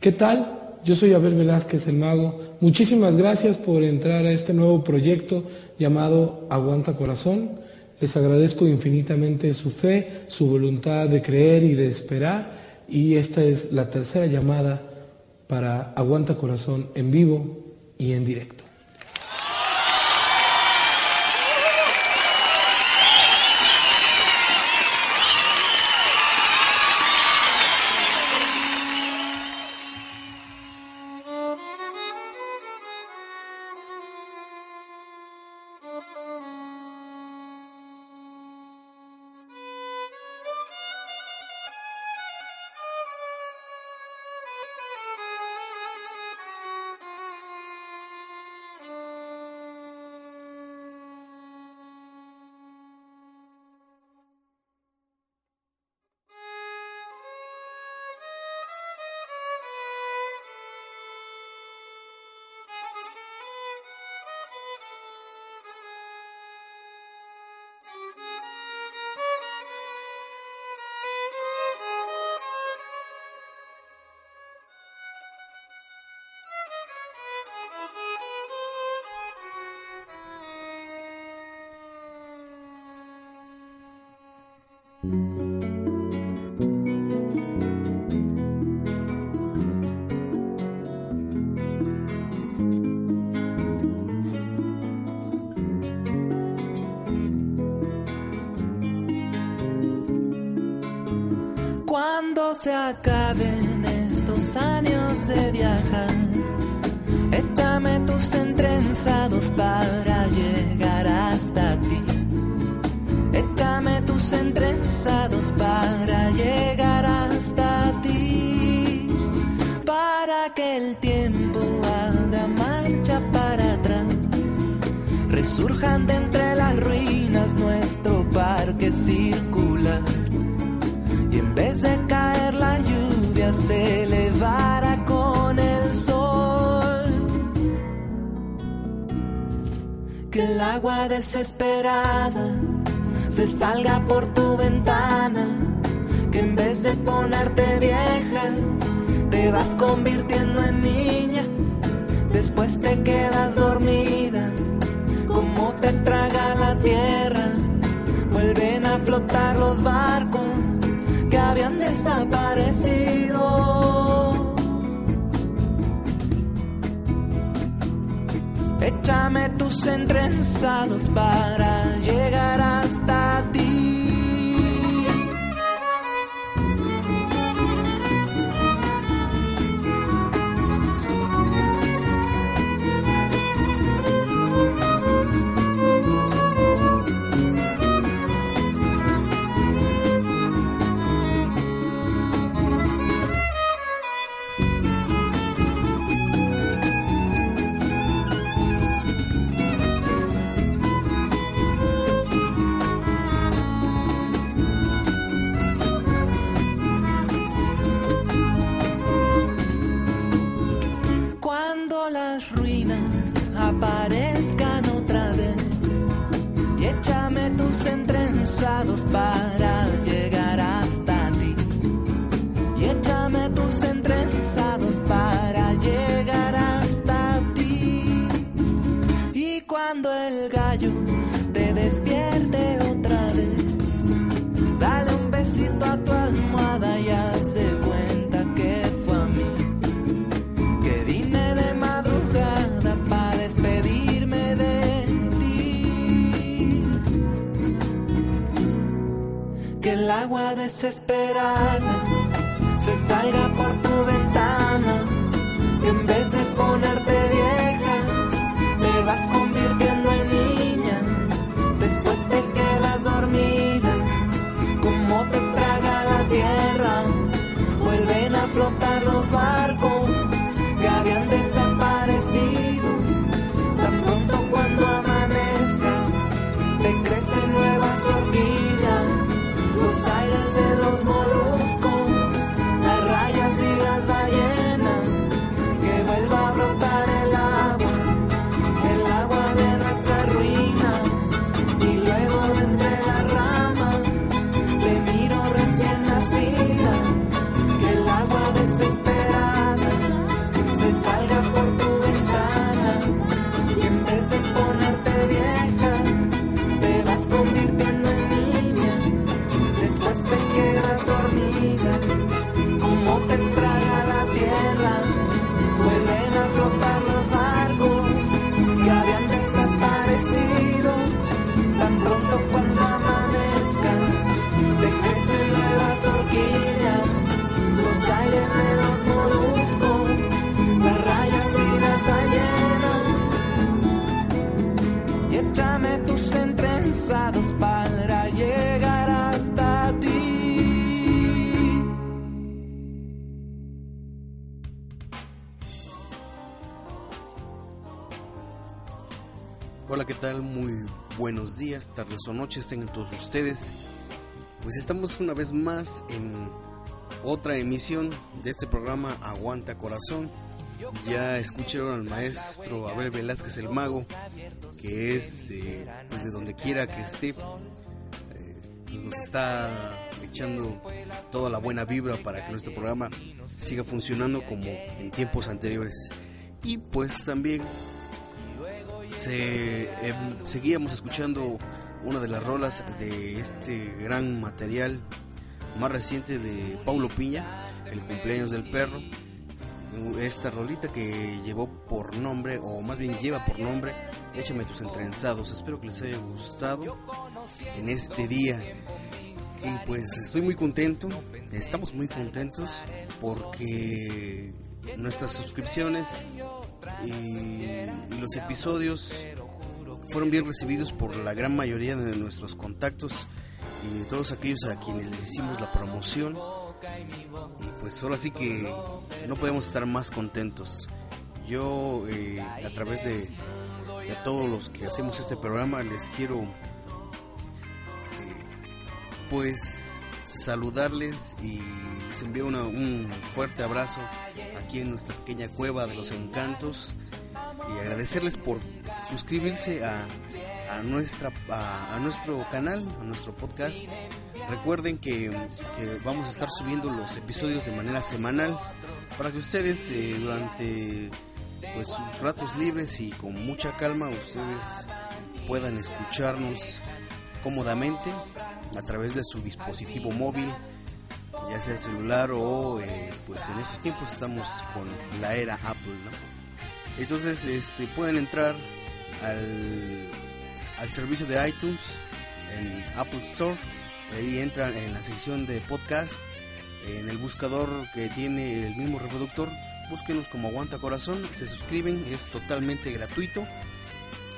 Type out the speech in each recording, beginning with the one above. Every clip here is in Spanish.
¿Qué tal? Yo soy Abel Velázquez, el mago. Muchísimas gracias por entrar a este nuevo proyecto llamado Aguanta Corazón. Les agradezco infinitamente su fe, su voluntad de creer y de esperar. Y esta es la tercera llamada para Aguanta Corazón en vivo y en directo. Que el tiempo haga marcha para atrás. Resurjan de entre las ruinas nuestro parque circular. Y en vez de caer la lluvia se elevara con el sol. Que el agua desesperada se salga por tu ventana. Que en vez de ponerte vieja, te vas convirtiendo en niña. Después te quedas dormida, como te traga la tierra. Vuelven a flotar los barcos que habían desaparecido. Échame tus entrenzados para llegar hasta ti. Desesperada. Se salga por buenos días, tardes o noches tengan todos ustedes. Pues estamos una vez más en otra emisión de este programa Aguanta Corazón. Ya escucharon al maestro Abel Velázquez el Mago, que es, eh, pues de donde quiera que esté, eh, pues nos está echando toda la buena vibra para que nuestro programa siga funcionando como en tiempos anteriores. Y pues también se, em, seguíamos escuchando una de las rolas de este gran material más reciente de Paulo Piña, El cumpleaños del perro. Esta rolita que llevó por nombre, o más bien lleva por nombre, Échame tus entrenzados. Espero que les haya gustado en este día. Y pues estoy muy contento, estamos muy contentos porque nuestras suscripciones y, los episodios fueron bien recibidos por la gran mayoría de nuestros contactos y de todos aquellos a quienes les hicimos la promoción. Y pues ahora sí que no podemos estar más contentos. Yo eh, a través de, de, todos los que hacemos este programa les quiero eh, pues saludarles y les envío un fuerte abrazo aquí en nuestra pequeña cueva de los encantos y agradecerles por suscribirse a, nuestra, a, nuestro canal, a nuestro podcast. Recuerden que, que, vamos a estar subiendo los episodios de manera semanal para que ustedes eh, durante pues, sus ratos libres y con mucha calma ustedes puedan escucharnos cómodamente a través de su dispositivo móvil ya sea celular o eh, pues en esos tiempos estamos con la era Apple. Entonces este, pueden entrar al, al servicio de iTunes en Apple Store, ahí entran en la sección de podcast, en el buscador que tiene el mismo reproductor, búsquenos como Aguanta Corazón, se suscriben, es totalmente gratuito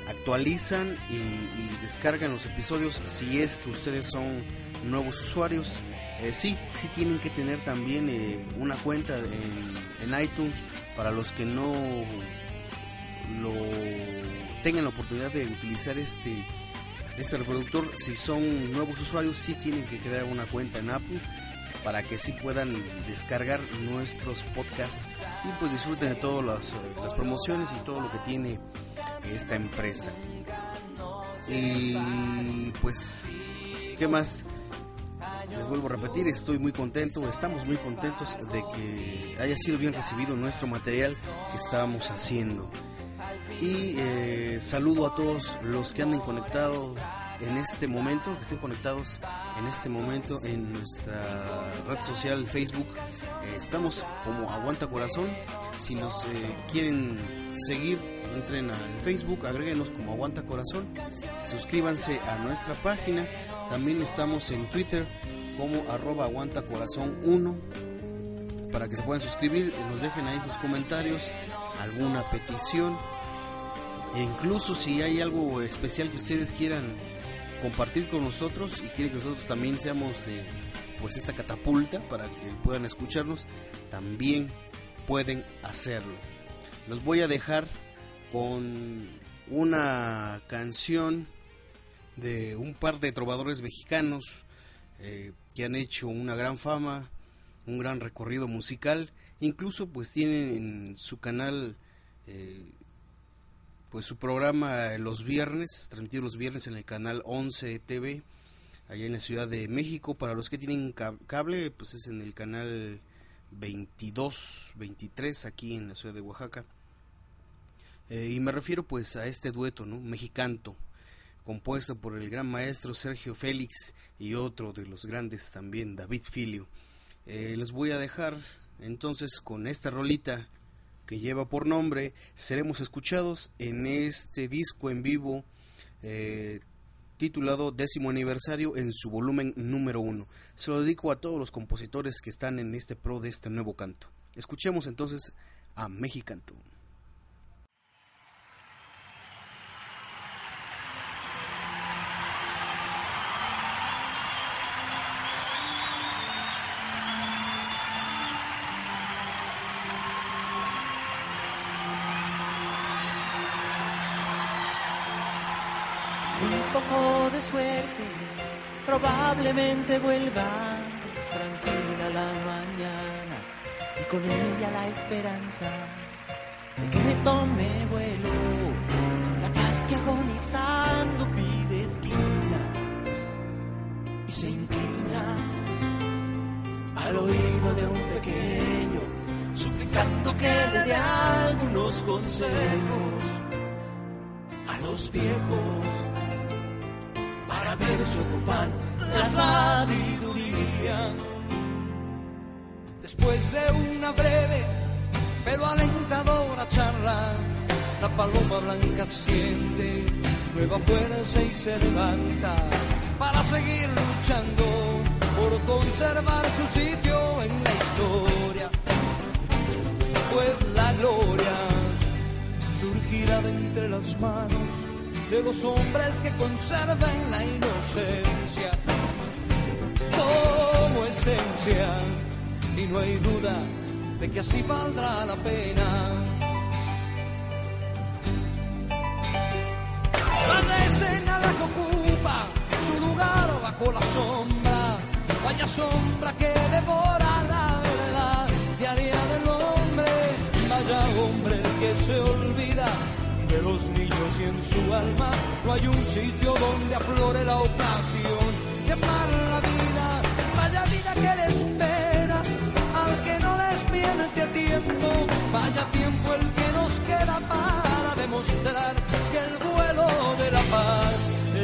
actualizan y, descargan los episodios si es que ustedes son nuevos usuarios eh, sí, sí tienen que tener también eh, una cuenta en, iTunes para los que no lo tengan la oportunidad de utilizar este este reproductor. Si son nuevos usuarios, sí tienen que crear una cuenta en Apple para que sí puedan descargar nuestros podcasts y pues disfruten de todas las, eh, las promociones y todo lo que tiene esta empresa. Y pues, ¿qué más? Les vuelvo a repetir, estoy muy contento, estamos muy contentos de que haya sido bien recibido nuestro material que estábamos haciendo. Y eh, saludo a todos los que anden conectados en este momento, que estén conectados en este momento en nuestra red social Facebook. Eh, estamos como Aguanta Corazón. Si nos eh, quieren seguir, entren al Facebook, agréguenos como Aguanta Corazón. Suscríbanse a nuestra página. También estamos en Twitter como arroba aguanta corazón 1 para que se puedan suscribir y nos dejen ahí sus comentarios, alguna petición e incluso si hay algo especial que ustedes quieran compartir con nosotros y quieren que nosotros también seamos eh, pues esta catapulta para que puedan escucharnos, también pueden hacerlo. Los voy a dejar con una canción de un par de trovadores mexicanos eh, que han hecho una gran fama, un gran recorrido musical, incluso pues tienen en su canal eh, pues su programa los viernes, transmitido los viernes en el canal 11 TV, allá en la Ciudad de México, para los que tienen cable, pues es en el canal 22, 23 aquí en la ciudad de Oaxaca. Eh, y me refiero pues a este dueto, ¿no? Mexicanto compuesto por el gran maestro Sergio Félix y otro de los grandes también, David Filio. Eh, les voy a dejar entonces con esta rolita que lleva por nombre Seremos escuchados en este disco en vivo eh, titulado décimo aniversario en su volumen número uno. Se lo dedico a todos los compositores que están en este pro de este nuevo canto. Escuchemos entonces a Mexicanto. Probablemente vuelva tranquila la mañana y con ella la esperanza de que retome vuelo. La paz que agonizando pide esquina y se inclina al oído de un pequeño, suplicando que le dé algunos consejos a los viejos para ver si ocupan la sabiduría. Después de una breve pero alentadora charla, la paloma blanca siente nueva fuerza y se levanta para seguir luchando por conservar su sitio en la historia. Pues la gloria surgirá de entre las manos de los hombres que conserven la inocencia como esencia y no hay duda de que así valdrá la pena. La escena la que ocupa su lugar bajo la sombra, vaya sombra que devora de los niños y en su alma no hay un sitio donde aflore la ocasión de amar la vida, vaya vida que le espera al que no despierte a tiempo, vaya tiempo el que nos queda para demostrar que el vuelo de la paz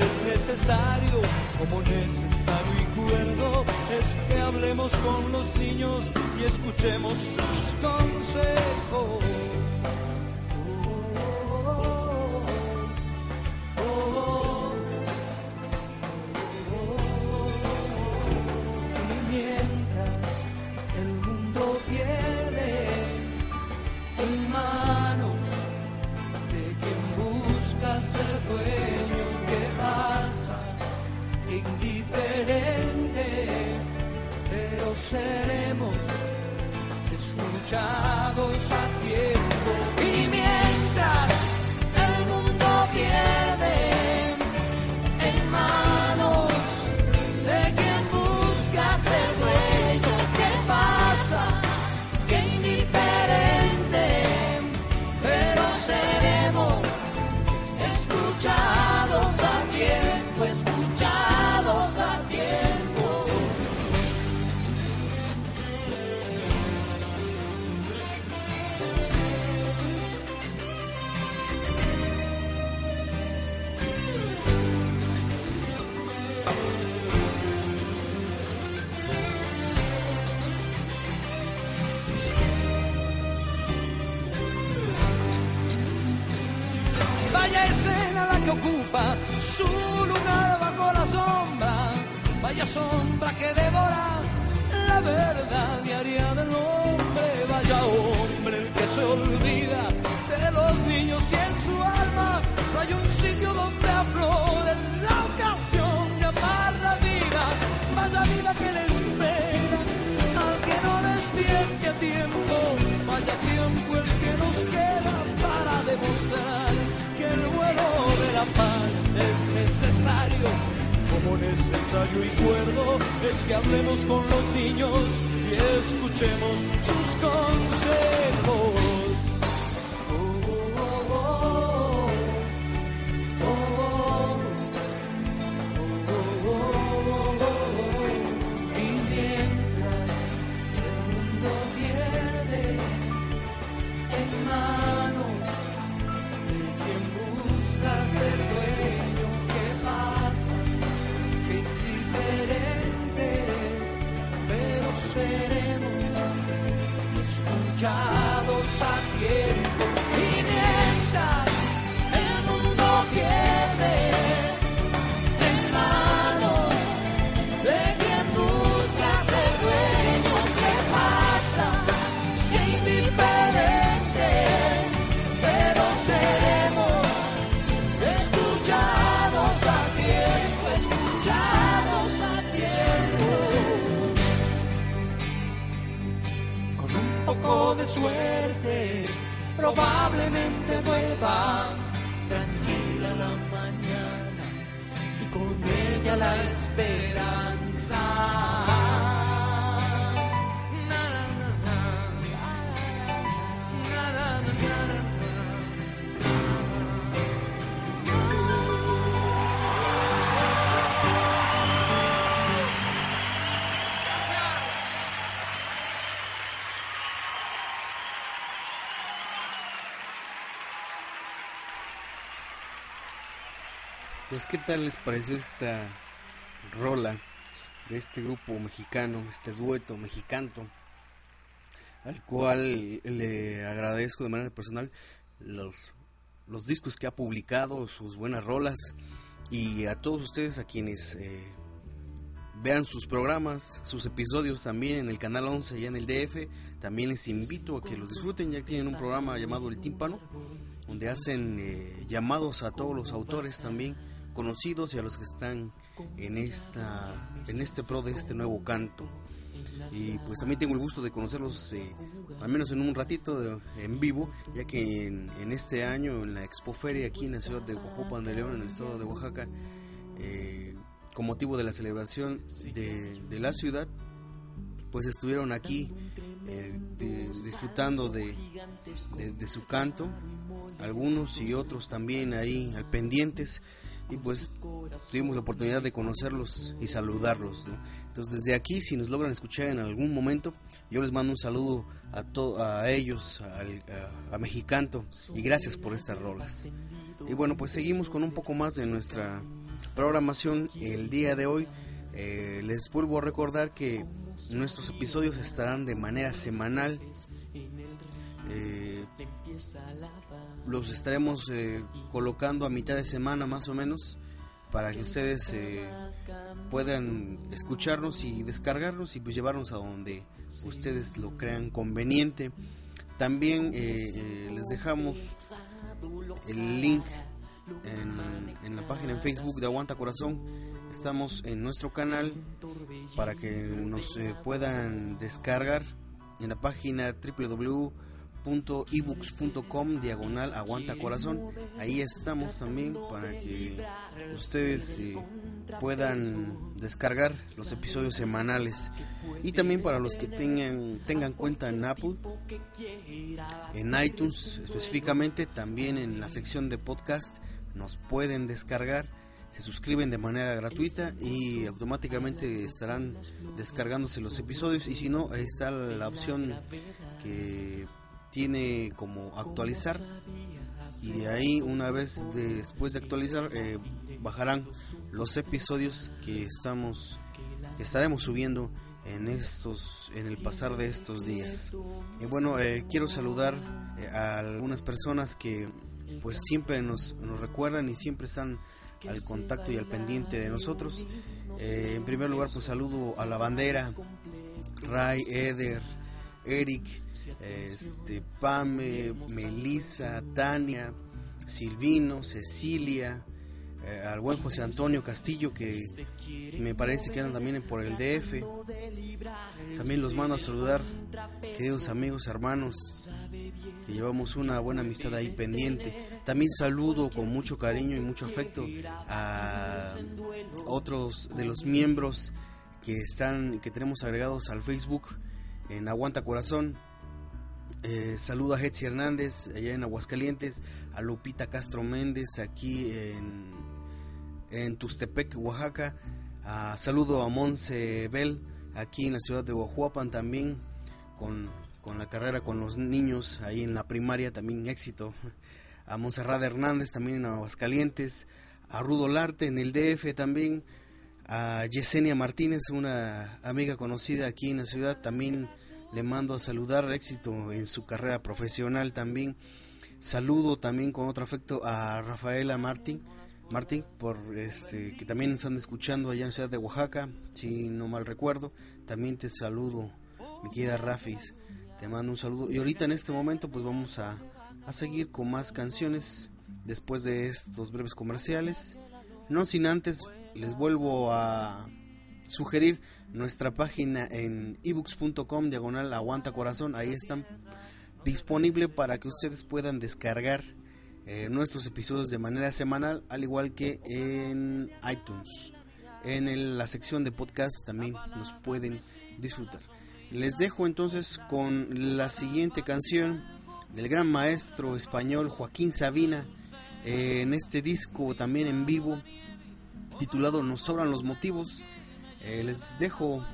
es necesario, como necesario y cuerdo es que hablemos con los niños y escuchemos sus consejos. Escuchados su lugar bajo la sombra. Vaya sombra que devora la verdad diaria del hombre. Vaya hombre el que se olvida de los niños y en su alma no hay un sitio donde aflore la ocasión de amar la vida. Vaya vida que le espera al que no despierte a tiempo. Vaya tiempo el que nos queda para demostrar que el vuelo de la paz es necesario. Como necesario y cuerdo es que hablemos con los niños y escuchemos sus consejos. De suerte, probablemente vuelva tranquila la mañana con ella la esperanza. Pues qué tal les pareció esta rola de este grupo mexicano, este dueto mexicano, al cual le agradezco de manera personal los, discos que ha publicado, sus buenas rolas y a todos ustedes a quienes eh, vean sus programas, sus episodios también en el canal 11 y en el DF, también les invito a que los disfruten, ya tienen un programa llamado El Tímpano, donde hacen eh, llamados a todos los autores también conocidos y a los que están en esta en este pro de este nuevo canto. Y pues también tengo el gusto de conocerlos eh, al menos en un ratito en vivo ya que en, este año en la expoferia aquí en la ciudad de Oaxaca de León en el estado de Oaxaca eh, con motivo de la celebración de, la ciudad pues estuvieron aquí eh, disfrutando de, de su canto algunos y otros también ahí al pendientes y pues tuvimos la oportunidad de conocerlos y saludarlos. Entonces desde aquí, si nos logran escuchar en algún momento, yo les mando un saludo a, a ellos, a, a, Mexicanto, y gracias por estas rolas. Y bueno, pues seguimos con un poco más de nuestra programación el día de hoy. Eh, les vuelvo a recordar que nuestros episodios estarán de manera semanal. Eh, los estaremos eh, colocando a mitad de semana más o menos para que ustedes eh, puedan escucharnos y descargarnos y pues llevarnos a donde ustedes lo crean conveniente. También eh, les dejamos el link en, en, la página en Facebook de Aguanta Corazón. Estamos en nuestro canal para que nos puedan descargar en la página www ebooks.com diagonal aguanta corazón. Ahí estamos también para que ustedes eh, puedan descargar los episodios semanales. Y también para los que tengan tengan cuenta en Apple en iTunes específicamente también en la sección de podcast nos pueden descargar. Se suscriben de manera gratuita y automáticamente estarán descargándose los episodios. Y si no está la opción que tiene como actualizar. Y de ahí una vez después de actualizar eh, bajarán los episodios que estamos estaremos subiendo en estos en el pasar de estos días. Y bueno eh, quiero saludar eh, a algunas personas que pues siempre nos, nos, recuerdan y siempre están al contacto y al pendiente de nosotros. En primer lugar pues saludo a la bandera Ray Eder Eric, este, Pame, Melissa, Tania, Silvino, Cecilia, eh, al buen José Antonio Castillo que me parece que andan también por el DF. También los mando a saludar, queridos amigos, hermanos, que llevamos una buena amistad ahí pendiente. También saludo con mucho cariño y mucho afecto a otros de los miembros que están que tenemos agregados al Facebook en Aguanta Corazón. Eh, saludo a Hetzi Hernández allá en Aguascalientes, a Lupita Castro Méndez aquí en, en Tustepec, Oaxaca. saludo a Monse Bell aquí en la ciudad de Oahuapan también con, con, la carrera con los niños ahí en la primaria también éxito. A Monserrat Hernández también en Aguascalientes, a Rudo Larte en el DF también a Yesenia Martínez, una amiga conocida aquí en la ciudad, también le mando a saludar éxito en su carrera profesional también. Saludo también con otro afecto a Rafaela Martín, Martín por este que también están escuchando allá en la ciudad de Oaxaca, si no mal recuerdo. También te saludo, mi querida Rafis. Te mando un saludo. Y ahorita en este momento pues vamos a, a seguir con más canciones después de estos breves comerciales. No sin antes les vuelvo a sugerir nuestra página en ebooks.com diagonal aguanta corazón ahí están disponible para que ustedes puedan descargar eh, nuestros episodios de manera semanal, al igual que en iTunes. En la sección de podcast también nos pueden disfrutar. Les dejo entonces con la siguiente canción del gran maestro español Joaquín Sabina eh, en este disco también en vivo titulado Nos sobran los motivos. Eh, les dejo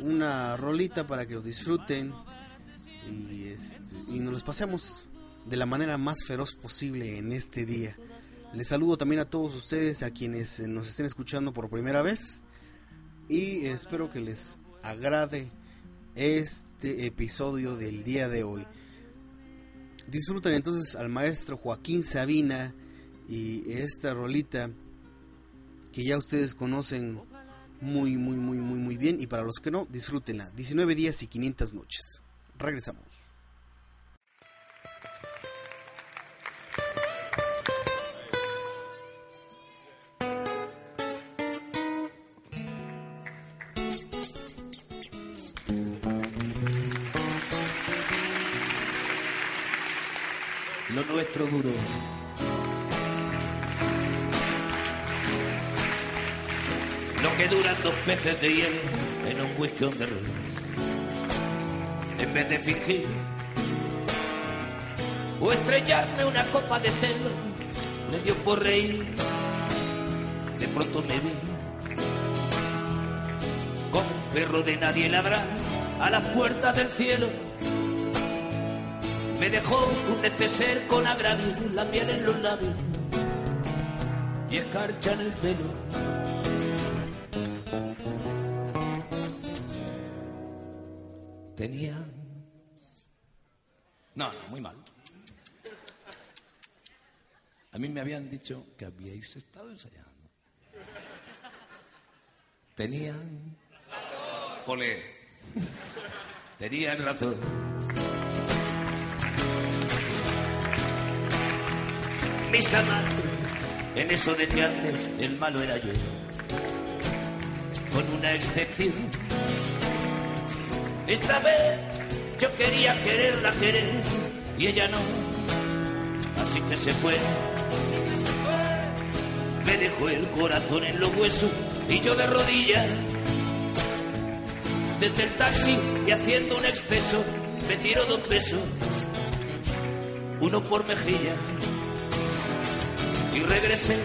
una rolita para que lo disfruten y, este, y nos los pasemos de la manera más feroz posible en este día. Les saludo también a todos ustedes, a quienes eh, nos estén escuchando por primera vez y espero que les agrade este episodio del día de hoy. Disfruten entonces al maestro Joaquín Sabina y esta rolita que ya ustedes conocen muy, muy, muy, muy, muy bien. Y para los que no, disfrútenla. 19 días y 500 noches. Regresamos. Lo nuestro duro. Que duran dos peces de hielo en un whisky on the. En vez de fingir o estrellarme una copa de celo, me dio por reír. De pronto me vi como un perro de nadie ladrar a las puertas del cielo. Me dejó un neceser con agravio, la miel en los labios y escarcha en el pelo. No, no, muy mal. A mí me habían dicho que habíais estado ensayando. Tenían. Ole. Tenían razón. Mis amantes, en eso de que antes el malo era yo. Con una excepción. Esta vez yo quería quererla querer y ella no. Así que se fue. Me dejó el corazón en los huesos y yo de rodillas. Desde el taxi y haciendo un exceso me tiró dos besos. Uno por mejilla y regresé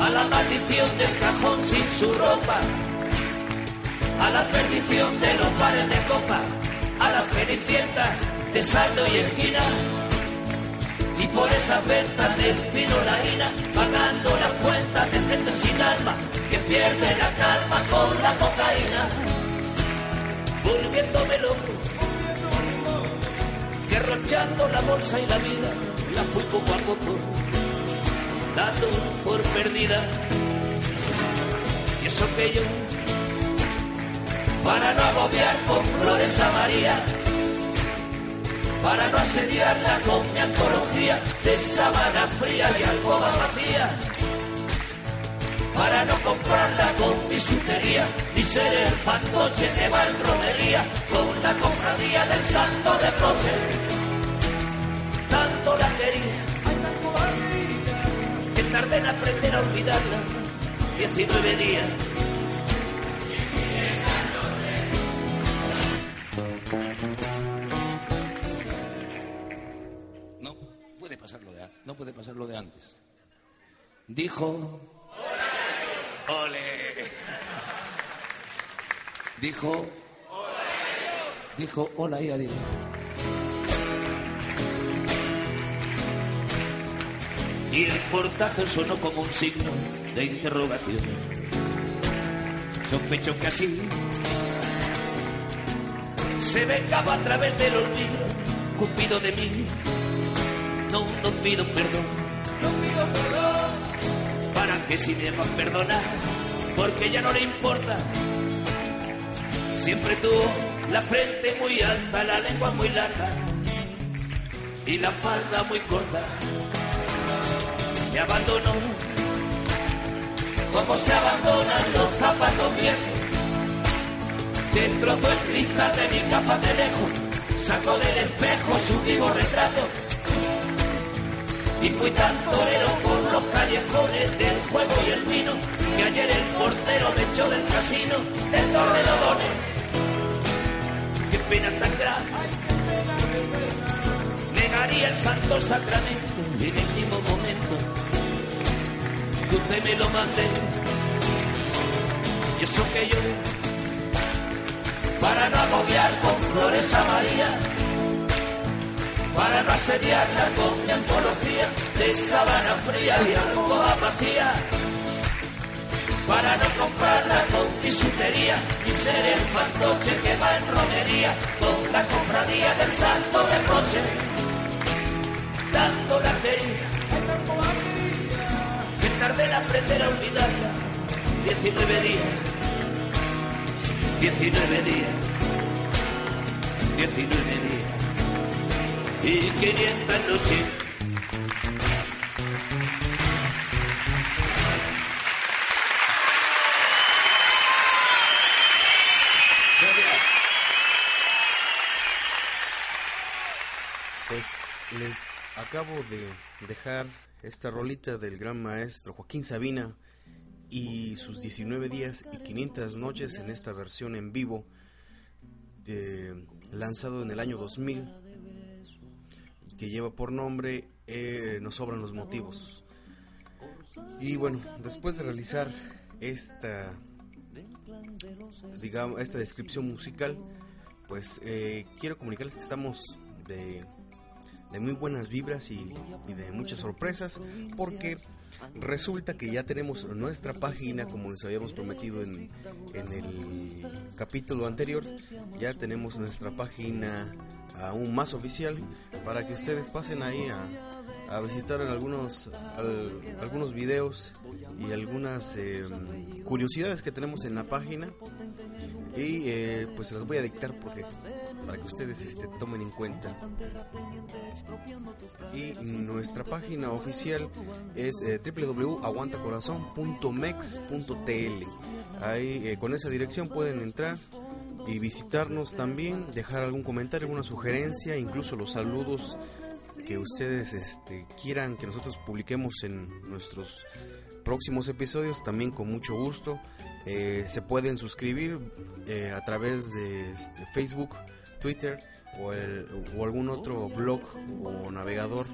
a la maldición del cajón sin su ropa a la perdición de los bares de copa, a las cenicientas de saldo y esquina. Y por esas ventas del fino la ina, pagando las cuentas de gente sin alma, que pierde la calma con la cocaína. Volviéndome loco, derrochando la bolsa y la vida, la fui poco a poco, dando por perdida. Y eso que yo para no agobiar con flores a María, para no asediarla con mi antología de sábana fría y alcoba vacía, para no comprarla con bisutería ni ser el fantoche de malbromería con la cofradía del santo de coche. Tanto la quería, que tardé en aprender a olvidarla, 19 días no puede pasar lo de antes. Dijo. ¡Ole! Dijo. Dijo hola y adiós. Y el portazo sonó como un signo de interrogación. Sospecho que así se vengaba a través del olvido, cupido de mí. No, no pido perdón, no pido perdón, para que si me va a perdonar, porque ya no le importa. Siempre tuvo la frente muy alta, la lengua muy larga y la falda muy corta. Me abandonó, como se abandonan los zapatos viejos. Destrozó el cristal de mi capa de lejos, sacó del espejo su vivo retrato Y fui tan torero por los callejones del juego y el vino que ayer el portero me echó del casino de Torrelodones. Qué pena tan grande. Negaría el santo sacramento en el mismo momento que usted me lo mande. Y eso que yo, para no agobiar con flores a María, para no asediarla con mi antología de sabana fría y alcoba vacía, para no comprarla con bisutería y ser el fantoche que va en romería con la cofradía del santo del roche, dando la querida. Que tarde en aprender a olvidarla, 19 días, 19 días, 19 días y 500 noches. Pues les acabo de dejar esta rolita del gran maestro Joaquín Sabina y sus 19 días y 500 noches en esta versión en vivo eh, lanzado en el año 2000 que lleva por nombre eh, Nos sobran los motivos. Y bueno, después de realizar esta digamos esta descripción musical, pues eh, quiero comunicarles que estamos de, de muy buenas vibras y, de muchas sorpresas porque Resulta que ya tenemos nuestra página, como les habíamos prometido en, el capítulo anterior, ya tenemos nuestra página aún más oficial para que ustedes pasen ahí a, visitar algunos, al- algunos videos y algunas eh, curiosidades que tenemos en la página. Y eh, pues las voy a dictar porque para que ustedes este, tomen en cuenta. Y nuestra página oficial es eh, ahí eh, con esa dirección pueden entrar y visitarnos también dejar algún comentario alguna sugerencia incluso los saludos que ustedes este, quieran que nosotros publiquemos en nuestros próximos episodios también con mucho gusto Eh, se pueden suscribir eh, a través de este, Facebook Twitter o, algún otro blog o navegador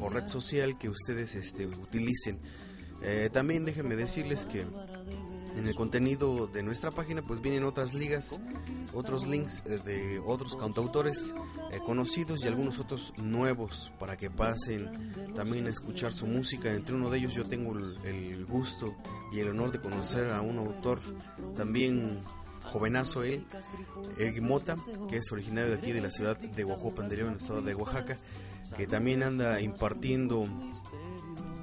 o red social que ustedes este, utilicen. Eh, también déjenme decirles que en el contenido de nuestra página pues vienen otras ligas, otros links eh, de otros cantautores eh, conocidos y algunos otros nuevos para que pasen también a escuchar su música. Entre uno de ellos yo tengo el, gusto y el honor de conocer a un autor también jovenazo él, Eric Mota, que es originario de aquí de la ciudad de Oaxaca, en el estado de Oaxaca, que también anda impartiendo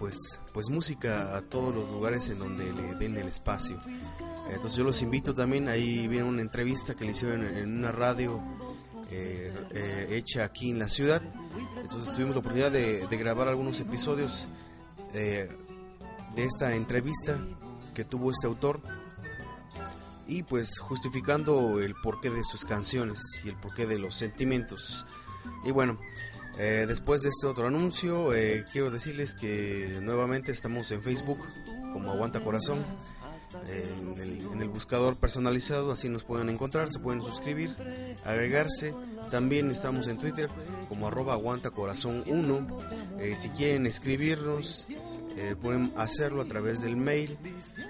pues, pues música a todos los lugares en donde le den el espacio. Entonces yo los invito también, ahí viene una entrevista que le hicieron en, una radio eh, eh, hecha aquí en la ciudad. Entonces tuvimos la oportunidad de, de grabar algunos episodios eh, de esta entrevista que tuvo este autor y pues justificando el porqué de sus canciones y el porqué de los sentimientos. Y bueno, eh, después de este otro anuncio, eh, quiero decirles que nuevamente estamos en Facebook como Aguanta Corazón. eh, en, el, buscador personalizado, así nos pueden encontrar, se pueden suscribir, agregarse. También estamos en Twitter como arroba aguanta corazón 1. Eh, si quieren escribirnos, pueden hacerlo a través del mail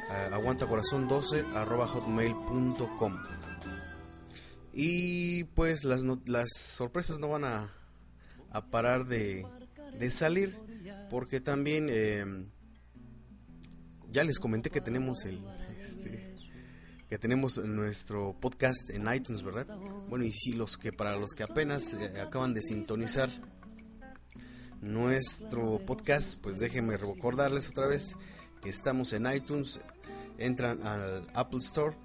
eh, aguantacorazón12 arroba hotmail.com. Y pues las, las sorpresas no van a, a parar de, de salir porque también eh, ya les comenté que tenemos el este, que tenemos nuestro podcast en iTunes, ¿verdad? Bueno, y si los que para los que apenas eh, acaban de sintonizar nuestro podcast, pues déjenme recordarles otra vez que estamos en iTunes, entran al Apple Store,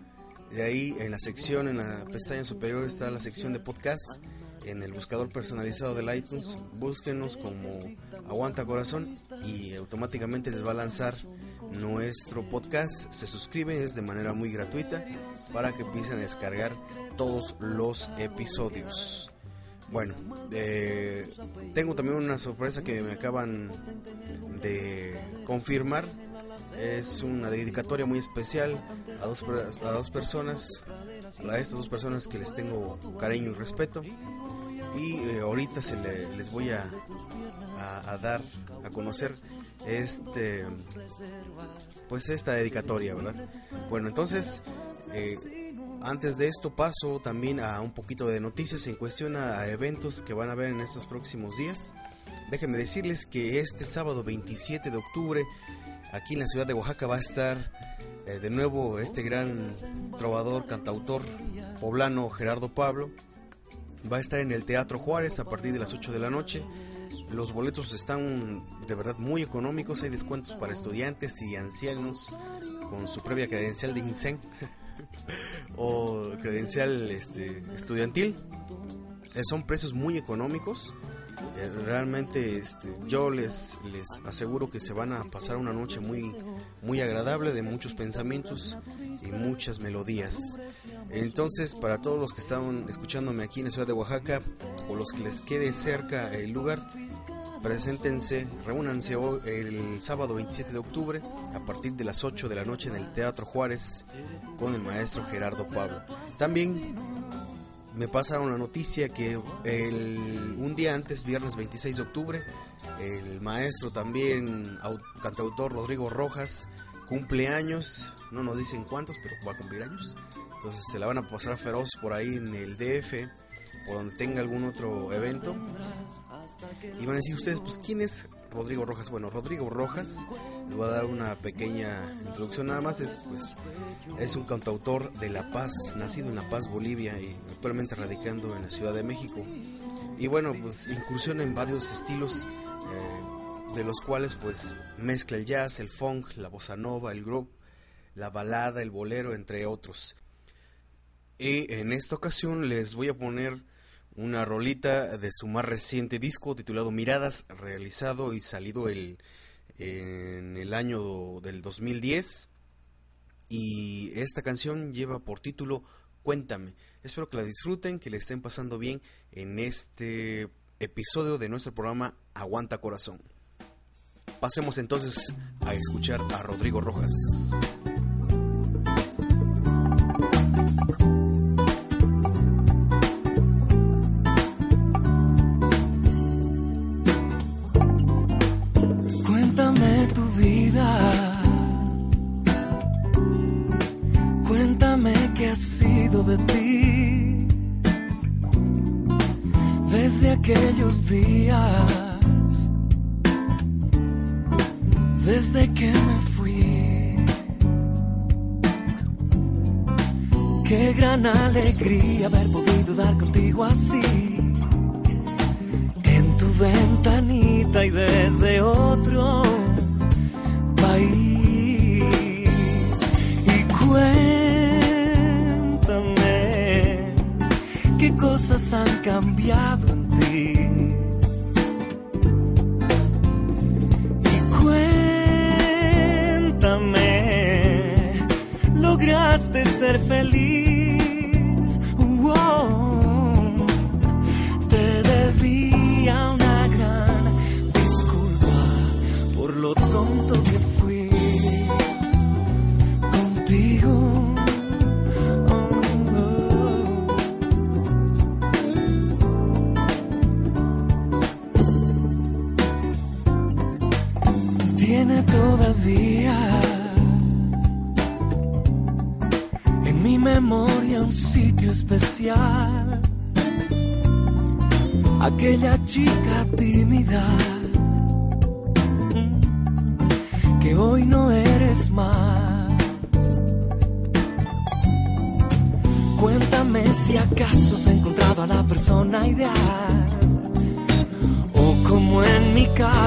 y ahí en la sección, en la pestaña superior está la sección de podcast, en el buscador personalizado del iTunes, búsquenos como Aguanta Corazón y automáticamente les va a lanzar nuestro podcast, se suscriben, es de manera muy gratuita para que empiecen a descargar todos los episodios. Bueno, eh, tengo también una sorpresa que me acaban de confirmar. Es una dedicatoria muy especial a dos, a dos personas, a estas dos personas que les tengo cariño y respeto. Y eh, ahorita se les voy a, a, dar a conocer este pues esta dedicatoria, ¿verdad? Bueno, entonces eh, antes de esto paso también a un poquito de noticias en cuestión a eventos que van a haber en estos próximos días. Déjenme decirles que este sábado 27 de octubre aquí en la ciudad de Oaxaca va a estar eh, de nuevo este gran trovador, cantautor poblano Gerardo Pablo. Va a estar en el Teatro Juárez a partir de las 8 de la noche. Los boletos están de verdad muy económicos, hay descuentos para estudiantes y ancianos con su previa credencial de INSEN. o credencial este, estudiantil. Eh, son precios muy económicos. Eh, realmente este, yo les, les aseguro que se van a pasar una noche muy, muy agradable de muchos pensamientos y muchas melodías. Entonces, para todos los que están escuchándome aquí en la ciudad de Oaxaca o los que les quede cerca el lugar, Preséntense, reúnanse el sábado 27 de octubre a partir de las 8 de la noche en el Teatro Juárez con el maestro Gerardo Pablo. También me pasaron la noticia que el, un día antes, viernes 26 de octubre, el maestro también, cantautor Rodrigo Rojas, cumple años, no nos dicen cuántos, pero va a cumplir años. Entonces se la van a pasar feroz por ahí en el DF, por donde tenga algún otro evento. Y van a decir ustedes, pues, ¿quién es Rodrigo Rojas? Bueno, Rodrigo Rojas, les voy a dar una pequeña introducción nada más, es, pues, es un cantautor de La Paz, nacido en La Paz, Bolivia, y actualmente radicando en la Ciudad de México. Y bueno, pues, incursiona en varios estilos, eh, de los cuales, pues, mezcla el jazz, el funk, la bossa nova, el groove, la balada, el bolero, entre otros. Y en esta ocasión les voy a poner una rolita de su más reciente disco titulado Miradas, realizado y salido el, en el año del 2010. Y esta canción lleva por título Cuéntame. Espero que la disfruten, que le estén pasando bien en este episodio de nuestro programa Aguanta Corazón. Pasemos entonces a escuchar a Rodrigo Rojas.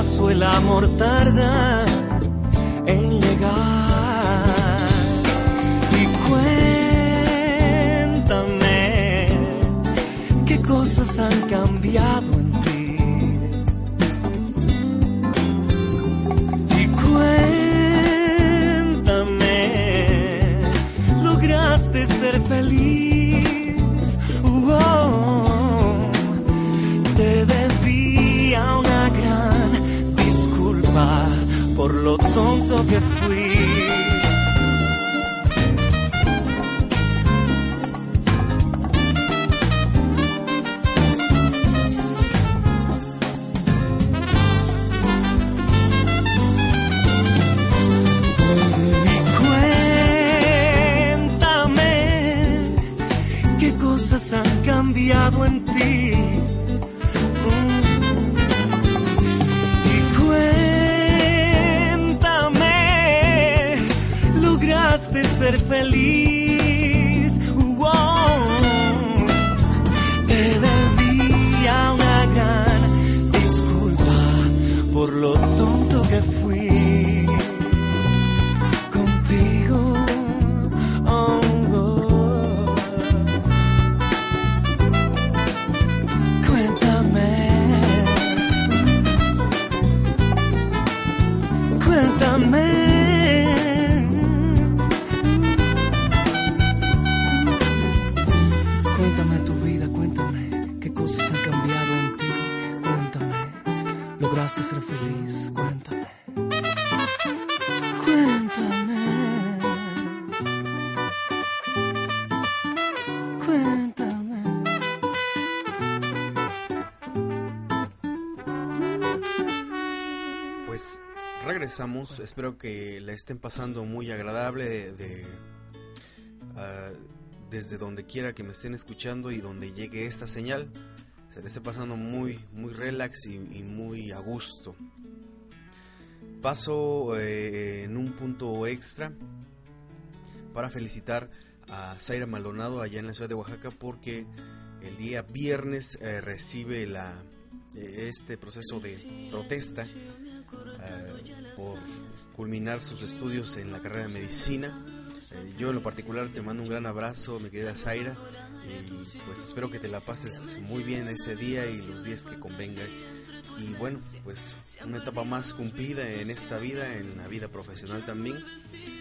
Mi caso el amor tarda en llegar. Y cuéntame qué cosas han cambiado en ti. Y cuéntame, lograste ser feliz. Ti. Y cuéntame, lograste ser feliz. Regresamos, espero que la estén pasando muy agradable ah, desde donde quiera que me estén escuchando y donde llegue esta señal. Se le esté pasando muy, muy relax y, muy a gusto. Paso eh, en un punto extra para felicitar a Zaira Maldonado allá en la ciudad de Oaxaca porque el día viernes eh, recibe la, eh, este proceso de protesta culminar sus estudios en la carrera de medicina. Eh, yo en lo particular te mando un gran abrazo, mi querida Zaira, y pues espero que te la pases muy bien ese día y los días que convenga. Y bueno, pues una etapa más cumplida en esta vida, en la vida profesional también.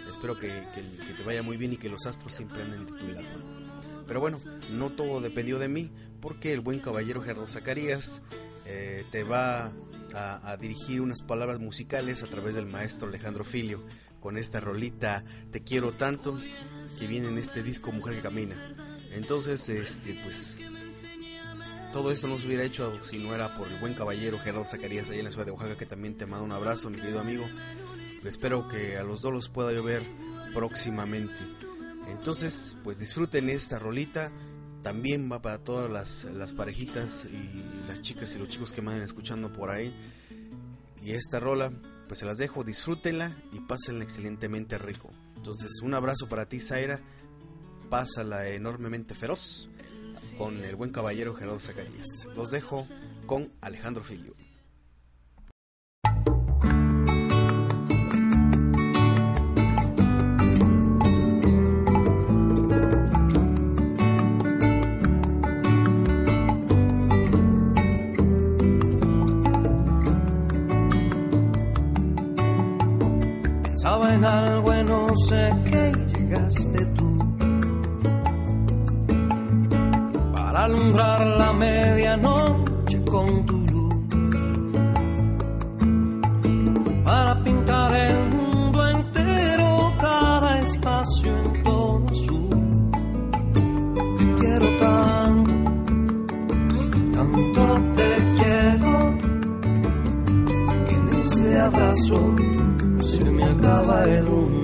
Espero que te vaya muy bien y que los astros siempre anden de tu lado. Pero bueno, no todo dependió de mí, porque el buen caballero Gerardo Zacarías eh, te va a, dirigir unas palabras musicales a través del maestro Alejandro Filio, con esta rolita Te quiero tanto, que viene en este disco Mujer que Camina. Entonces, este, pues, todo esto no se hubiera hecho si no era por el buen caballero Gerardo Zacarías allá en la ciudad de Oaxaca, que también te manda un abrazo, mi querido amigo. Espero que a los dos los pueda llover próximamente. Entonces, pues disfruten esta rolita. También va para todas las, parejitas y las chicas y los chicos que me vayan escuchando por ahí. Y esta rola, pues se las dejo, disfrútenla y pásenla excelentemente rico. Entonces, un abrazo para ti, Zaira. Pásala enormemente feroz con el buen caballero Gerardo Zacarías. Los dejo con Alejandro Filio. En algo no sé qué llegaste tú. Para alumbrar la medianoche con tu luz, para pintar el mundo entero, cada espacio en tono azul. Te quiero tanto, tanto te quiero, que en este abrazo se me acaba el universo.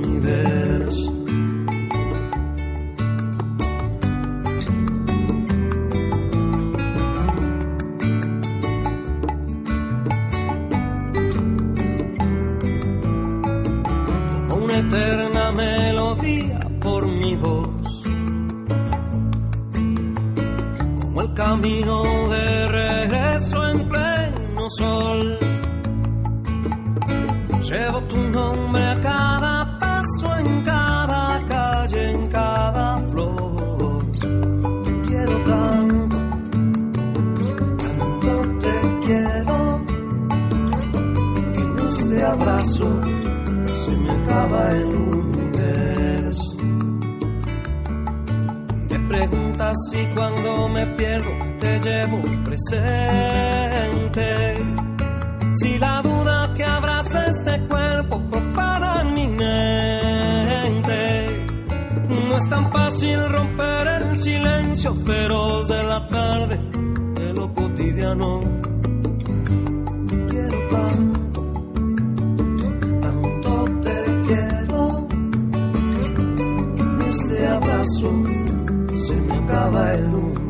En este abrazo se me acaba el universo.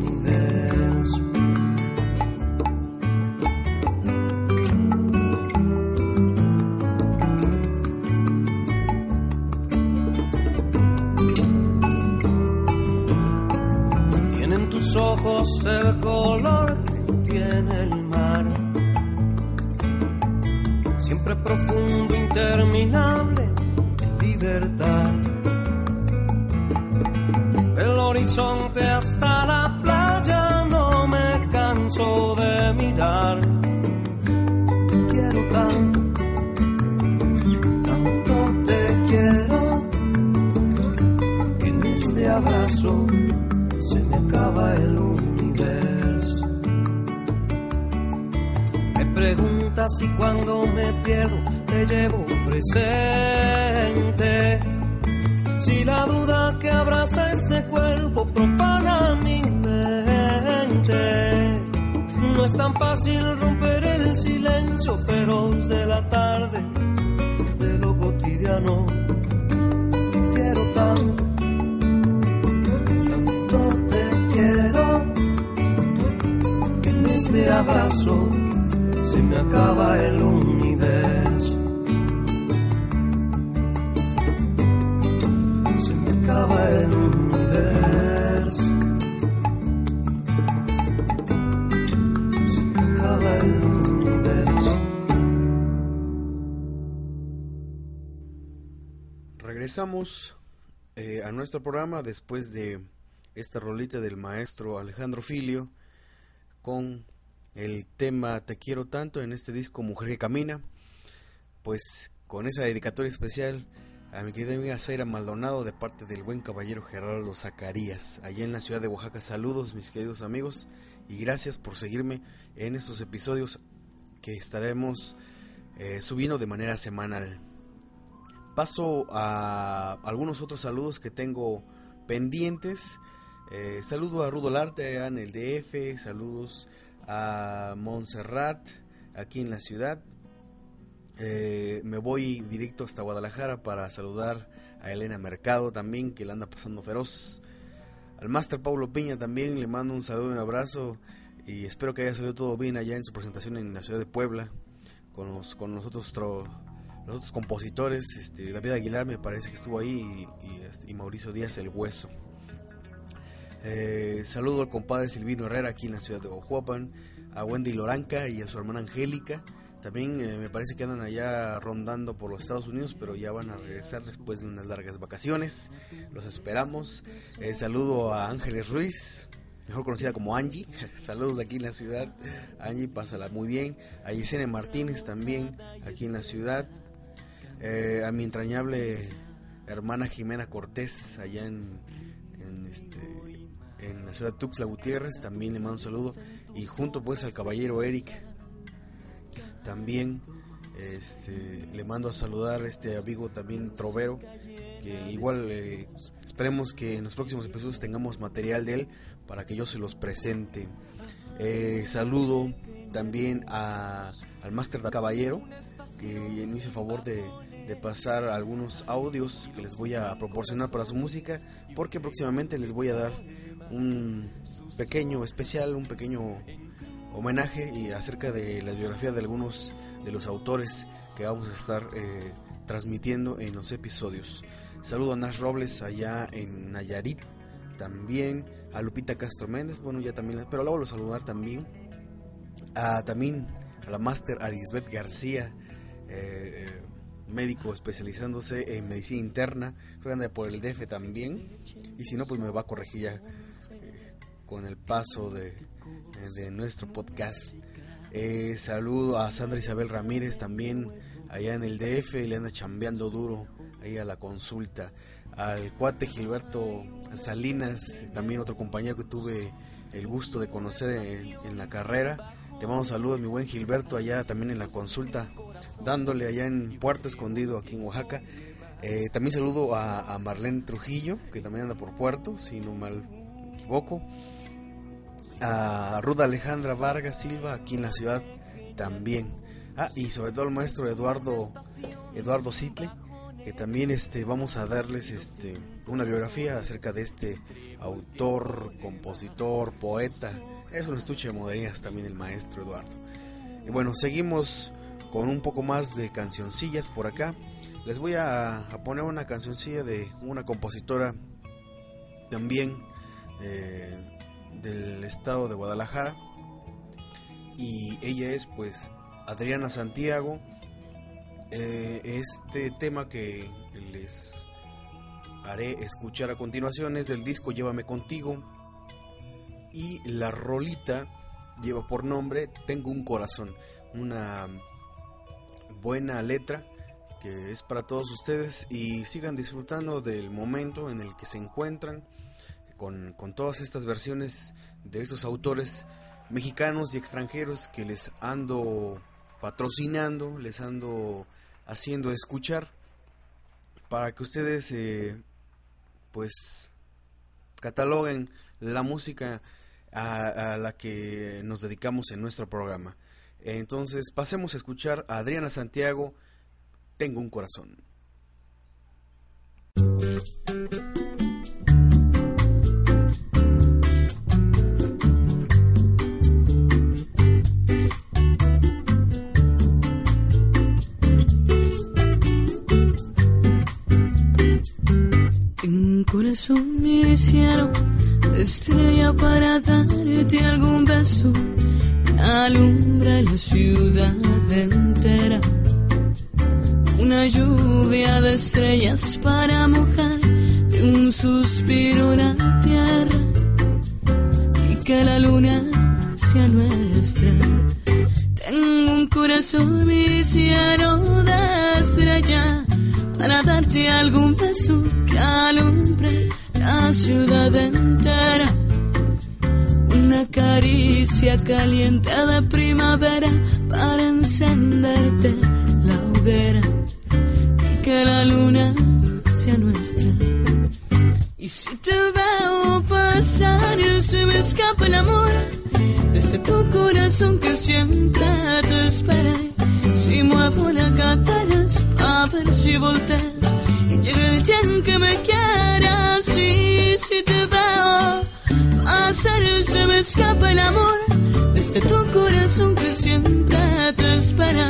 Regresamos eh, a nuestro programa después de esta rolita del maestro Alejandro Filio con el tema Te quiero tanto en este disco Mujer que Camina. Pues con esa dedicatoria especial a mi querida amiga Zaira Maldonado de parte del buen caballero Gerardo Zacarías, allá en la ciudad de Oaxaca. Saludos mis queridos amigos y gracias por seguirme en estos episodios que estaremos eh, subiendo de manera semanal. Paso a algunos otros saludos que tengo pendientes. Eh, saludo a Rudo Larte en el DF, saludos a Montserrat aquí en la ciudad. Eh, me voy directo hasta Guadalajara para saludar a Elena Mercado también, que la anda pasando feroz. Al Master Pablo Piña también le mando un saludo y un abrazo y espero que haya salido todo bien allá en su presentación en la ciudad de Puebla con los, con los otros compositores, este, David Aguilar me parece que estuvo ahí y, este, Mauricio Díaz el Hueso. Eh, saludo al compadre Silvino Herrera aquí en la ciudad de Ojuapan, a Wendy Loranca y a su hermana Angélica. También eh, me parece que andan allá rondando por los Estados Unidos, pero ya van a regresar después de unas largas vacaciones. Los esperamos. Eh, saludo a Ángeles Ruiz, mejor conocida como Angie. Saludos aquí en la ciudad. Angie, pásala muy bien. A Yesenia Martínez también aquí en la ciudad. Eh, a mi entrañable hermana Jimena Cortés allá en, en, este, en la ciudad de Tuxtla Gutiérrez, también le mando un saludo. Y junto pues al caballero Eric, también este, le mando a saludar a este amigo también trovero, que igual eh, esperemos que en los próximos episodios tengamos material de él para que yo se los presente. Eh, saludo también a, al Máster Caballero, que me hizo favor de, de pasar algunos audios que les voy a proporcionar para su música, porque próximamente les voy a dar un pequeño especial, un pequeño homenaje y acerca de la biografía de algunos de los autores que vamos a estar eh, transmitiendo en los episodios. Saludo a Nash Robles allá en Nayarit, también a Lupita Castro Méndez, bueno ya también, pero luego lo saludar también a también a la máster Arisbet García, eh, eh, médico especializándose en medicina interna, creo que anda por el DF también, y si no pues me va a corregir ya eh, con el paso de, de nuestro podcast. Eh, saludo a Sandra Isabel Ramírez también allá en el DF, le anda chambeando duro ahí a la consulta. Al cuate Gilberto Salinas, también otro compañero que tuve el gusto de conocer en, en la carrera. Te mando saludos, mi buen Gilberto, allá también en la consulta, dándole allá en Puerto Escondido, aquí en Oaxaca. Eh, también saludo a, Marlene Trujillo, que también anda por Puerto, si no mal equivoco. A Ruda Alejandra Vargas Silva, aquí en la ciudad también. Ah, y sobre todo al maestro Eduardo Eduardo Sitle, que también este vamos a darles este una biografía acerca de este autor, compositor, poeta. Es un estuche de modernías también el maestro Eduardo. Bueno, seguimos con un poco más de cancioncillas por acá. Les voy a, poner una cancioncilla de una compositora también eh, del estado de Guadalajara. Y ella es pues Adriana Santiago. Eh, este tema que les haré escuchar a continuación es del disco Llévame contigo. Y la rolita lleva por nombre Tengo un corazón. Una buena letra que es para todos ustedes y sigan disfrutando del momento en el que se encuentran con, todas estas versiones de esos autores mexicanos y extranjeros que les ando patrocinando, les ando haciendo escuchar para que ustedes eh, pues cataloguen la música a, la que nos dedicamos en nuestro programa. Entonces pasemos a escuchar a Adriana Santiago, Tengo un corazón. Tengo un corazón mi cielo, estrella para darte algún beso alumbra la ciudad entera. Una lluvia de estrellas para mojar de un suspiro la tierra y que la luna sea nuestra. Tengo un corazón mi cielo de estrella para darte algún beso que alumbre la ciudad entera una caricia caliente de primavera para encenderte la hoguera y que la luna sea nuestra. Y si te veo pasar y se me escapa el amor desde tu corazón que siempre te espera. Si muevo la cara a ver si volteas y llega el día en que me quieras. Y si te veo hacer se me escapa el amor desde tu corazón que siempre te espera.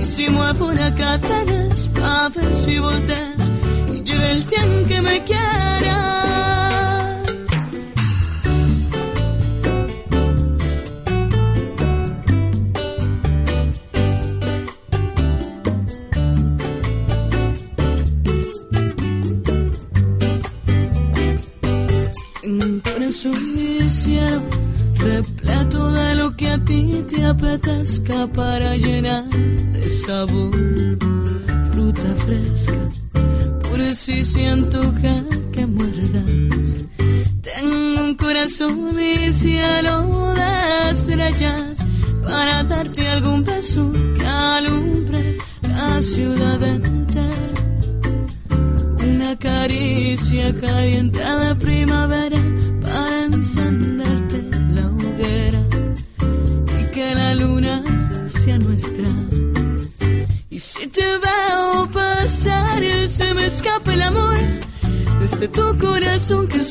Y si muevo la cadena a ver si volteas y llega el tiempo que me quieras. Ti te apetezca para llenar de sabor fruta fresca. Por si siento que, muerdas. Tengo un corazón, mi cielo de estrellas, para darte algún beso que alumbre la ciudad entera. Una caricia caliente de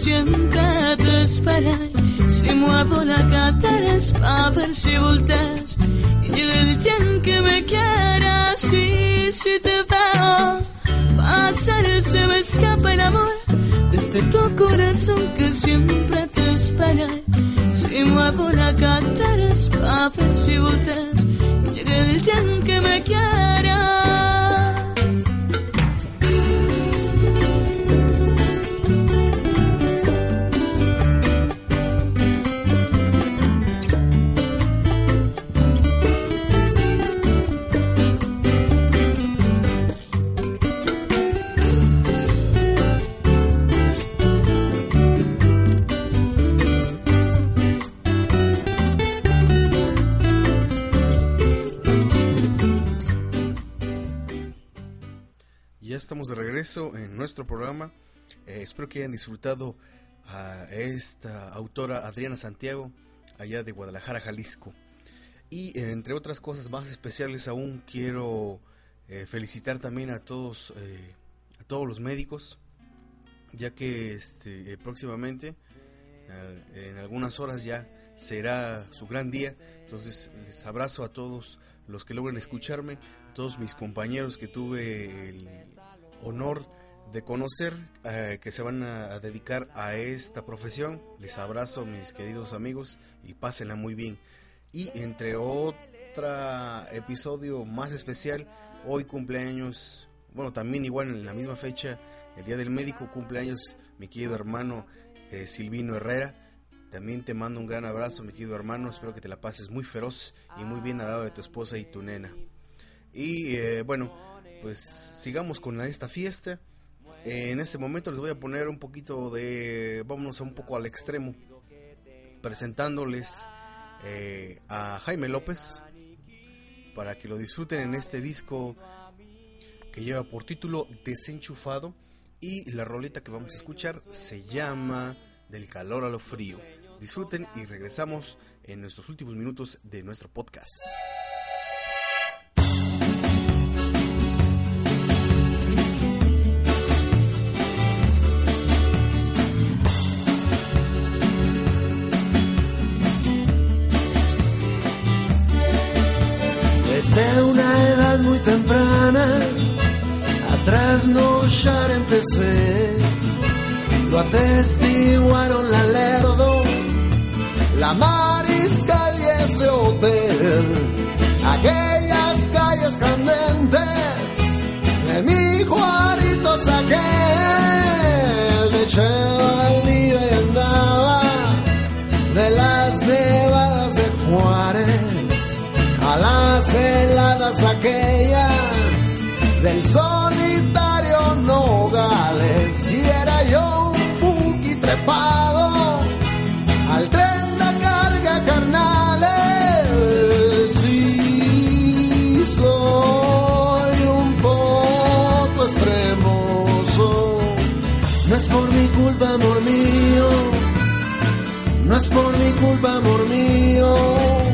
siempre te espera. Si muevo la cadera es para ver si volteas y el día en que me quieras. Y si te veo pasar se me escapa el amor desde tu corazón que siempre te espera. Si muevo la cara es para ver si volteas programa. Eh, espero que hayan disfrutado a esta autora Adriana Santiago, allá de Guadalajara, Jalisco. Y eh, entre otras cosas más especiales aún quiero eh, felicitar también a todos, a todos los médicos, ya que este, próximamente, en algunas horas ya será su gran día. Entonces les abrazo a todos los que logren escucharme, a todos mis compañeros que tuve el honor de conocer eh, que se van a, dedicar a esta profesión. Les abrazo mis queridos amigos y pásenla muy bien. Y entre otro episodio más especial, hoy cumpleaños, bueno también igual en la misma fecha, el Día del Médico, cumpleaños mi querido hermano eh, Silvino Herrera. También te mando un gran abrazo, mi querido hermano. Espero que te la pases muy feroz y muy bien al lado de tu esposa y tu nena. Y eh, bueno, pues sigamos con esta fiesta. En este momento les voy a poner un poquito de, vámonos un poco al extremo, presentándoles eh, a Jaime López para que lo disfruten en este disco que lleva por título Desenchufado y la roleta que vamos a escuchar se llama Del calor a lo frío. Disfruten y regresamos en nuestros últimos minutos de nuestro podcast. Temprana, atrás no ya empecé, lo atestiguaron la lerdo, la mariscal y ese hotel, aquellas calles candentes, de mi Juarito aquel, de Chevalillo del solitario Nogales, y era yo un buki trepado al tren de carga carnales. Sí, soy un poco extremoso, no es por mi culpa, amor mío, no es por mi culpa, amor mío.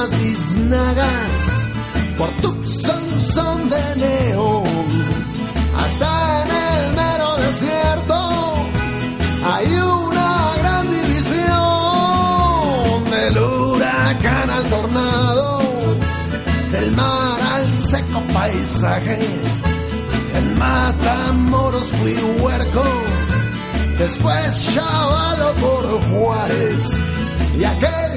Mismas biznagas, por Tucson son de neón hasta en el mero desierto hay una gran división del huracán al tornado, del mar al seco paisaje. En Matamoros fui huerco, después chavalo por Juárez y aquel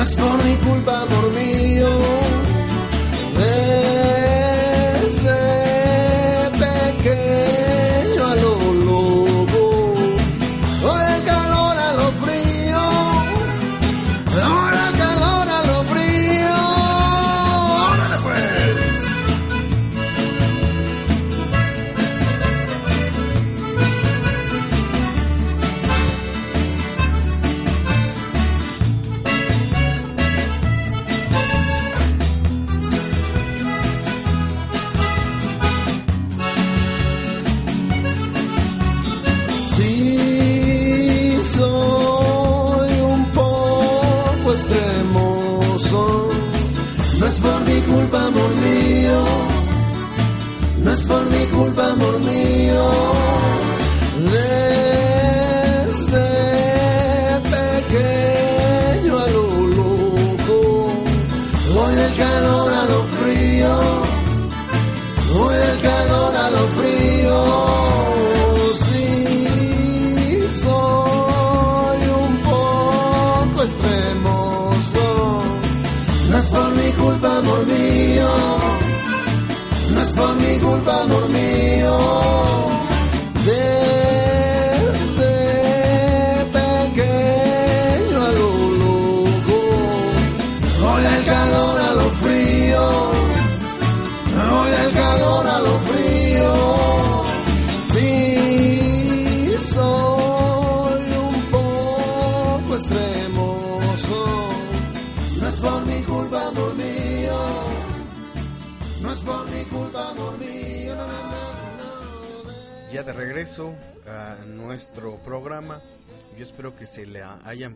No es por mi culpa, amor mío.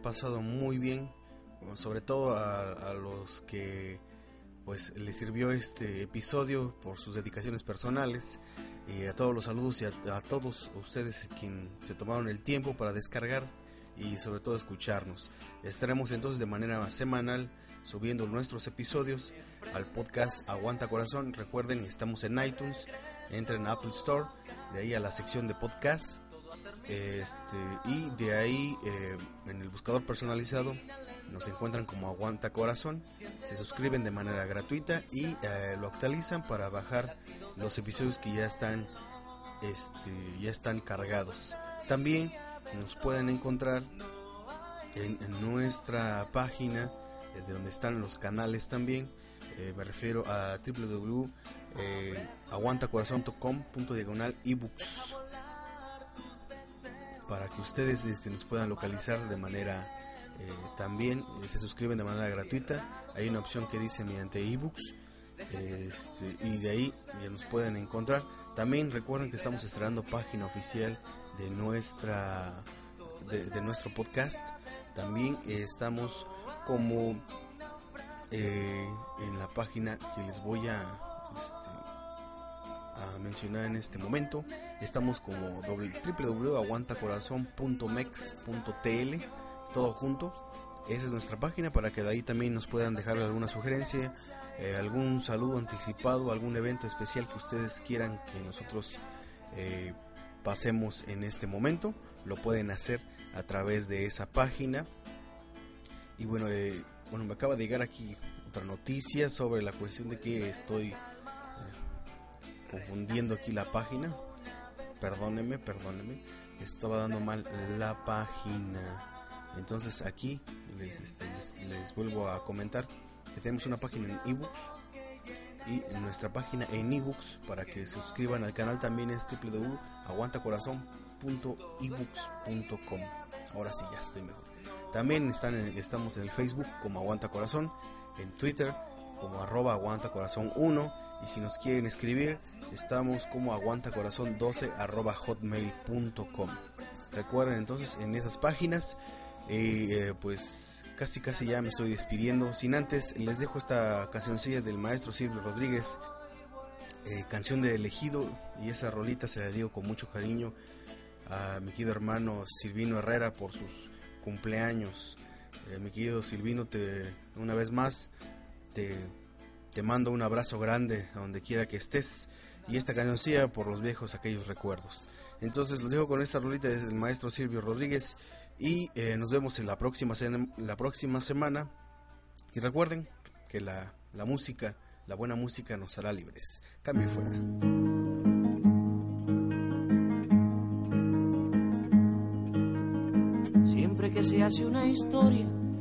Pasado muy bien, sobre todo a, los que pues les sirvió este episodio por sus dedicaciones personales y a todos los saludos y a, a todos ustedes quienes se tomaron el tiempo para descargar y sobre todo escucharnos. Estaremos entonces de manera semanal subiendo nuestros episodios al podcast Aguanta Corazón. Recuerden, estamos en iTunes, entren a Apple Store, de ahí a la sección de podcast. Este, y de ahí eh, en el buscador personalizado nos encuentran como Aguanta Corazón. Se suscriben de manera gratuita y eh, lo actualizan para bajar los episodios que ya están, este, ya están cargados. También nos pueden encontrar en, nuestra página eh, de donde están los canales también. Me refiero a www.aguantacorazon.com diagonal ebooks para que ustedes este, nos puedan localizar de manera eh, también eh, se suscriben de manera gratuita. Hay una opción que dice mediante ebooks este, y de ahí nos pueden encontrar. También recuerden que estamos estrenando página oficial de nuestra de, nuestro podcast. También eh, estamos como en la página que les voy a, mencionar en este momento. Estamos como www.aguantacorazon.mex.tl, todo junto. Esa es nuestra página para que de ahí también nos puedan dejar alguna sugerencia, eh, algún saludo anticipado, algún evento especial que ustedes quieran que nosotros eh, pasemos en este momento. Lo pueden hacer a través de esa página. Y bueno, eh, bueno, me acaba de llegar aquí otra noticia sobre la cuestión de que estoy confundiendo aquí la página. Perdónenme, perdónenme. Estaba dando mal la página. Entonces aquí les, este, les, les vuelvo a comentar que tenemos una página en ebooks y nuestra página en ebooks para que se suscriban al canal también es www.aguantacorazon.ebooks.com. Ahora sí, ya estoy mejor. También están en- estamos en el Facebook como Aguanta Corazón, en Twitter como arroba Aguanta Corazón 1 y si nos quieren escribir estamos como aguantacorazón 12 arroba hotmail.com. Recuerden entonces en esas páginas y eh, pues casi casi ya me estoy despidiendo. Sin antes les dejo esta cancioncilla del maestro Silvio Rodríguez, eh, canción de elegido y esa rolita se la digo con mucho cariño a mi querido hermano Silvino Herrera por sus cumpleaños. Eh, mi querido Silvino, te, una vez más te, mando un abrazo grande a donde quiera que estés y esta cancioncilla por los viejos aquellos recuerdos. Entonces los dejo con esta rolita del maestro Silvio Rodríguez y eh, nos vemos en la próxima, la próxima semana. Y recuerden que la, la música, la buena música nos hará libres. Cambio y fuera. Que se hace una historia,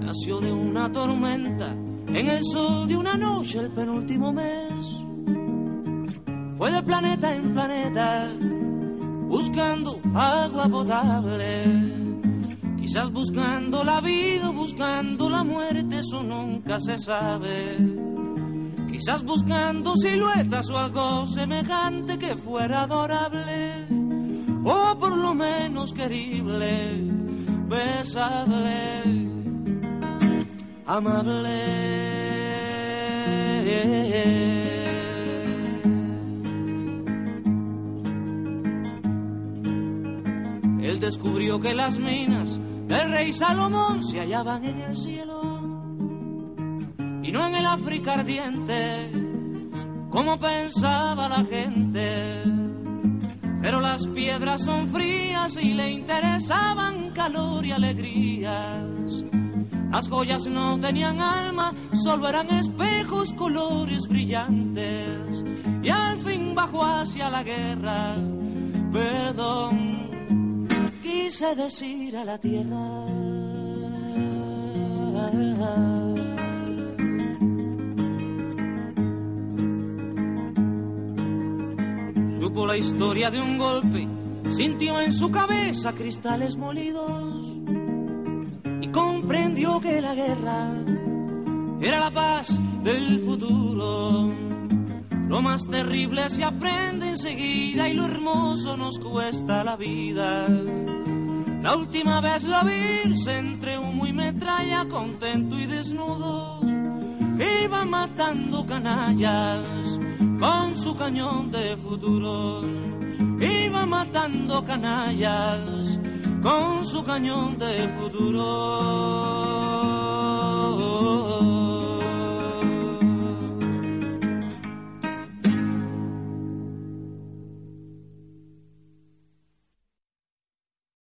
Nació de una tormenta en el sol de una noche el penúltimo mes. Fue de planeta en planeta buscando agua potable. Quizás buscando la vida, buscando la muerte, eso nunca se sabe. Quizás buscando siluetas o algo semejante que fuera adorable, o por lo menos querible. besable, amable. Él descubrió que las minas del rey Salomón se hallaban en el cielo y no en el África ardiente, como pensaba la gente. Pero las piedras son frías y le interesaban calor y alegrías. Las joyas no tenían alma, solo eran espejos, colores brillantes. Y al fin bajó hacia la guerra, perdón, quise decir a la tierra. Supo la historia de un golpe, sintió en su cabeza cristales molidos y comprendió que la guerra era la paz del futuro. Lo más terrible se aprende enseguida y lo hermoso nos cuesta la vida. La última vez lo vi entre humo y metralla, contento y desnudo, iba matando canallas con su cañón de futuro. Iba matando canallas con su cañón de futuro.